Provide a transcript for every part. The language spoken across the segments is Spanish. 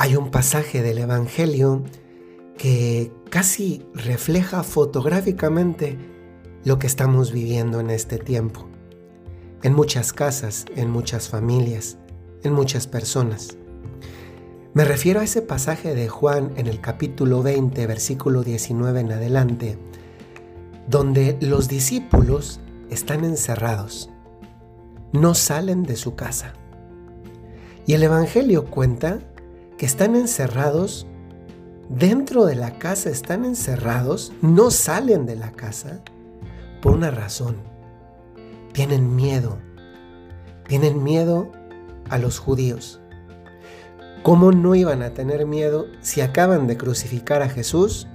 hay un pasaje del Evangelio que casi refleja fotográficamente lo que estamos viviendo en este tiempo. En muchas casas, en muchas familias, en muchas personas. Me refiero a ese pasaje de Juan en el capítulo 20, versículo 19 en adelante, donde los discípulos están encerrados, no salen de su casa. Y el Evangelio cuenta que están encerrados dentro de la casa, están encerrados, no salen de la casa por una razón. Tienen miedo. Tienen miedo a los judíos. ¿Cómo no iban a tener miedo si acaban de crucificar a Jesús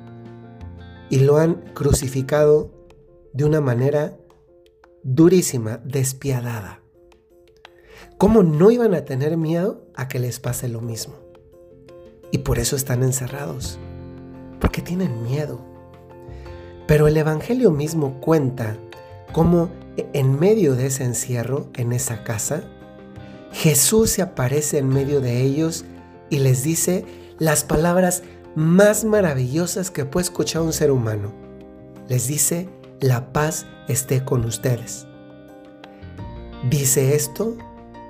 y lo han crucificado de una manera durísima, despiadada? ¿Cómo no iban a tener miedo a que les pase lo mismo? Y por eso están encerrados, porque tienen miedo. Pero el Evangelio mismo cuenta cómo en medio de ese encierro, en esa casa, Jesús se aparece en medio de ellos y les dice las palabras más maravillosas que puede escuchar un ser humano. Les dice, la paz esté con ustedes. Dice esto,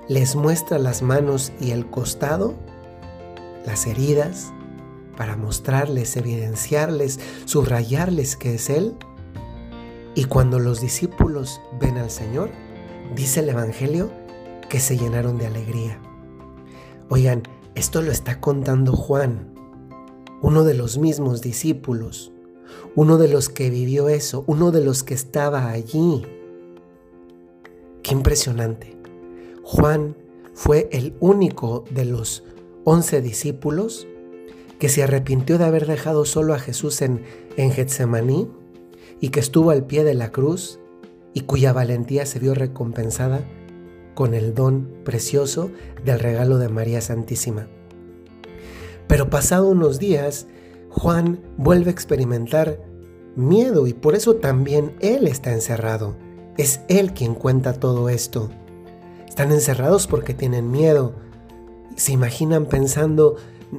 les muestra las manos y el costado, las heridas, para mostrarles, evidenciarles, subrayarles que es Él. Y cuando los discípulos ven al Señor, dice el Evangelio que se llenaron de alegría. Oigan, esto lo está contando Juan, uno de los mismos discípulos, uno de los que vivió eso, uno de los que estaba allí. Qué impresionante. Juan fue el único de los once discípulos que se arrepintió de haber dejado solo a Jesús en, en Getsemaní y que estuvo al pie de la cruz y cuya valentía se vio recompensada con el don precioso del regalo de María Santísima. Pero pasado unos días, Juan vuelve a experimentar miedo y por eso también él está encerrado. Es él quien cuenta todo esto. Están encerrados porque tienen miedo. Se imaginan pensando,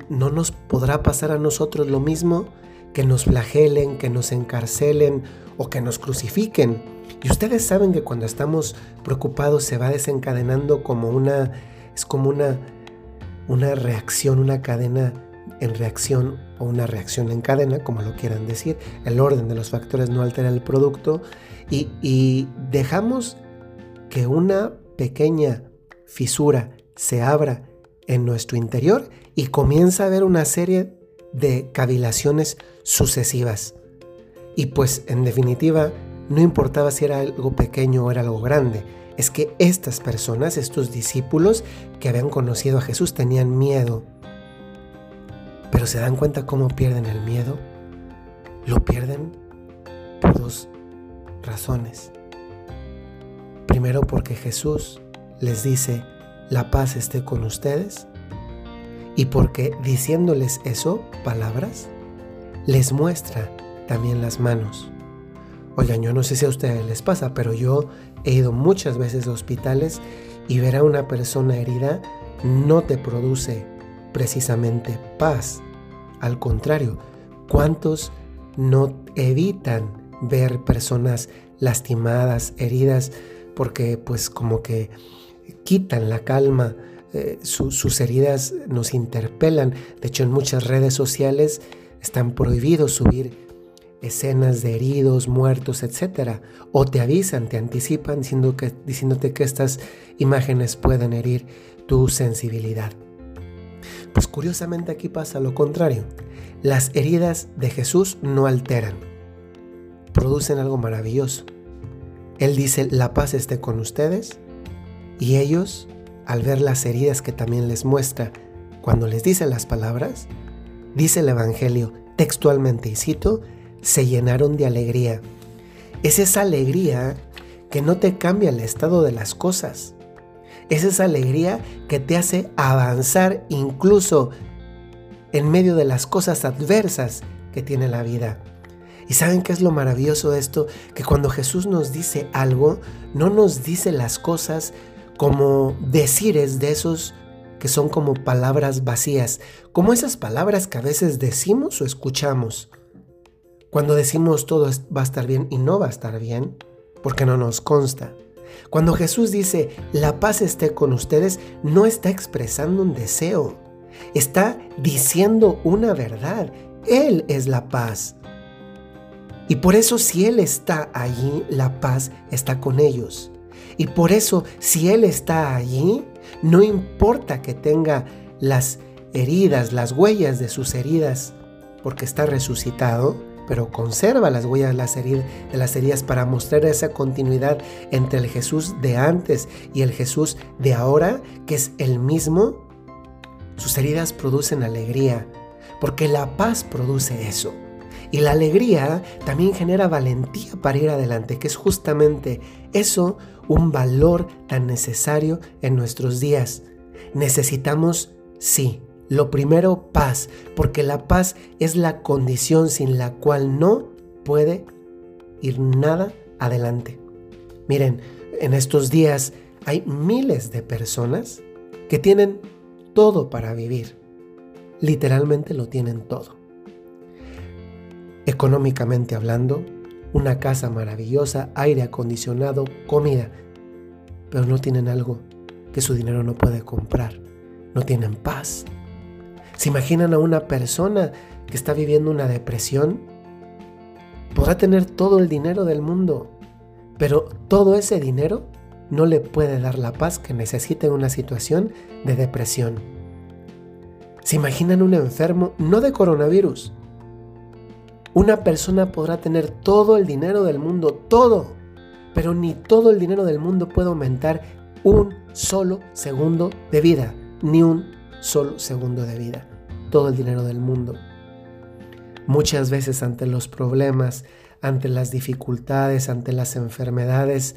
¿no nos podrá pasar a nosotros lo mismo? Que nos flagelen, que nos encarcelen o que nos crucifiquen. Y ustedes saben que cuando estamos preocupados se va desencadenando como una, es como una, una reacción, una cadena en reacción o una reacción en cadena, como lo quieran decir. El orden de los factores no altera el producto y, y dejamos que una pequeña fisura se abra en nuestro interior y comienza a haber una serie de cavilaciones sucesivas. Y pues en definitiva, no importaba si era algo pequeño o era algo grande, es que estas personas, estos discípulos que habían conocido a Jesús tenían miedo. Pero se dan cuenta cómo pierden el miedo. Lo pierden por dos razones. Primero porque Jesús les dice, la paz esté con ustedes. Y porque diciéndoles eso, palabras, les muestra también las manos. Oigan, yo no sé si a ustedes les pasa, pero yo he ido muchas veces a hospitales y ver a una persona herida no te produce precisamente paz. Al contrario, ¿cuántos no evitan ver personas lastimadas, heridas, porque pues como que quitan la calma, eh, sus heridas nos interpelan. De hecho, en muchas redes sociales están prohibidos subir escenas de heridos, muertos, etc. O te avisan, te anticipan diciéndote que estas imágenes pueden herir tu sensibilidad. Pues curiosamente aquí pasa lo contrario. Las heridas de Jesús no alteran, producen algo maravilloso. Él dice, la paz esté con ustedes y ellos, al ver las heridas que también les muestra cuando les dice las palabras, dice el Evangelio textualmente, y cito, se llenaron de alegría. Es esa alegría que no te cambia el estado de las cosas. Es esa alegría que te hace avanzar incluso en medio de las cosas adversas que tiene la vida. ¿Y saben qué es lo maravilloso de esto? Que cuando Jesús nos dice algo, no nos dice las cosas como decires de esos que son como palabras vacías, como esas palabras que a veces decimos o escuchamos. Cuando decimos todo va a estar bien y no va a estar bien, porque no nos consta. Cuando Jesús dice, la paz esté con ustedes, no está expresando un deseo, está diciendo una verdad. Él es la paz. Y por eso si Él está allí, la paz está con ellos. Y por eso si Él está allí, no importa que tenga las heridas, las huellas de sus heridas, porque está resucitado, pero conserva las huellas de las heridas para mostrar esa continuidad entre el Jesús de antes y el Jesús de ahora, que es el mismo. Sus heridas producen alegría, porque la paz produce eso. Y la alegría también genera valentía para ir adelante, que es justamente eso un valor tan necesario en nuestros días. Necesitamos, sí, lo primero, paz, porque la paz es la condición sin la cual no puede ir nada adelante. Miren, en estos días hay miles de personas que tienen todo para vivir. Literalmente lo tienen todo. Económicamente hablando, una casa maravillosa, aire acondicionado, comida, pero no tienen algo que su dinero no puede comprar. No tienen paz. ¿Se imaginan a una persona que está viviendo una depresión? Podrá tener todo el dinero del mundo, pero todo ese dinero no le puede dar la paz que necesita en una situación de depresión. ¿Se imaginan un enfermo no de coronavirus, una persona podrá tener todo el dinero del mundo, todo, pero ni todo el dinero del mundo puede aumentar un solo segundo de vida, ni un solo segundo de vida, todo el dinero del mundo. Muchas veces ante los problemas, ante las dificultades, ante las enfermedades,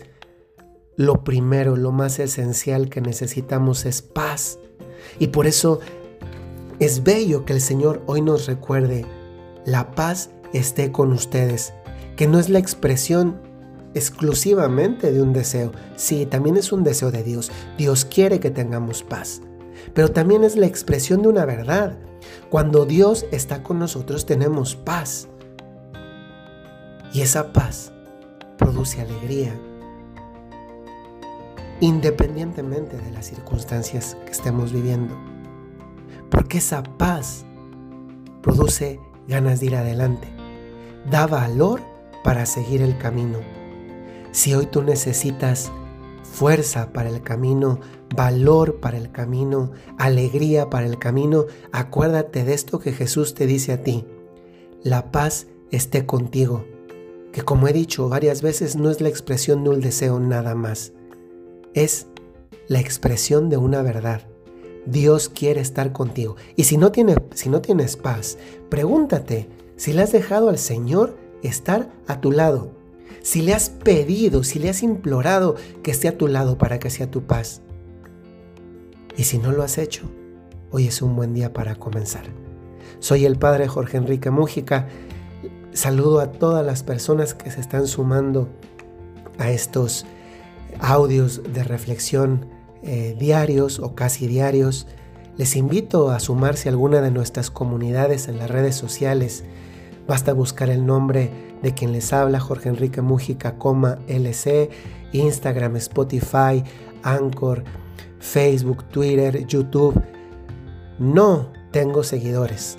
lo primero, lo más esencial que necesitamos es paz. Y por eso es bello que el Señor hoy nos recuerde, la paz esté con ustedes, que no es la expresión exclusivamente de un deseo, sí, también es un deseo de Dios. Dios quiere que tengamos paz, pero también es la expresión de una verdad. Cuando Dios está con nosotros tenemos paz. Y esa paz produce alegría, independientemente de las circunstancias que estemos viviendo. Porque esa paz produce ganas de ir adelante da valor para seguir el camino. Si hoy tú necesitas fuerza para el camino, valor para el camino, alegría para el camino, acuérdate de esto que Jesús te dice a ti. La paz esté contigo, que como he dicho varias veces no es la expresión de un deseo nada más, es la expresión de una verdad. Dios quiere estar contigo. Y si no, tienes, si no tienes paz, pregúntate, si le has dejado al Señor estar a tu lado, si le has pedido, si le has implorado que esté a tu lado para que sea tu paz. Y si no lo has hecho, hoy es un buen día para comenzar. Soy el Padre Jorge Enrique Mújica. Saludo a todas las personas que se están sumando a estos audios de reflexión eh, diarios o casi diarios. Les invito a sumarse a alguna de nuestras comunidades en las redes sociales Basta buscar el nombre de quien les habla, Jorge Enrique Mújica, LC, Instagram, Spotify, Anchor, Facebook, Twitter, YouTube. No tengo seguidores.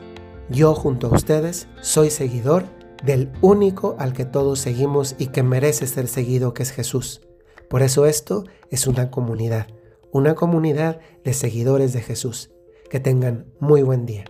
Yo junto a ustedes soy seguidor del único al que todos seguimos y que merece ser seguido, que es Jesús. Por eso esto es una comunidad, una comunidad de seguidores de Jesús. Que tengan muy buen día.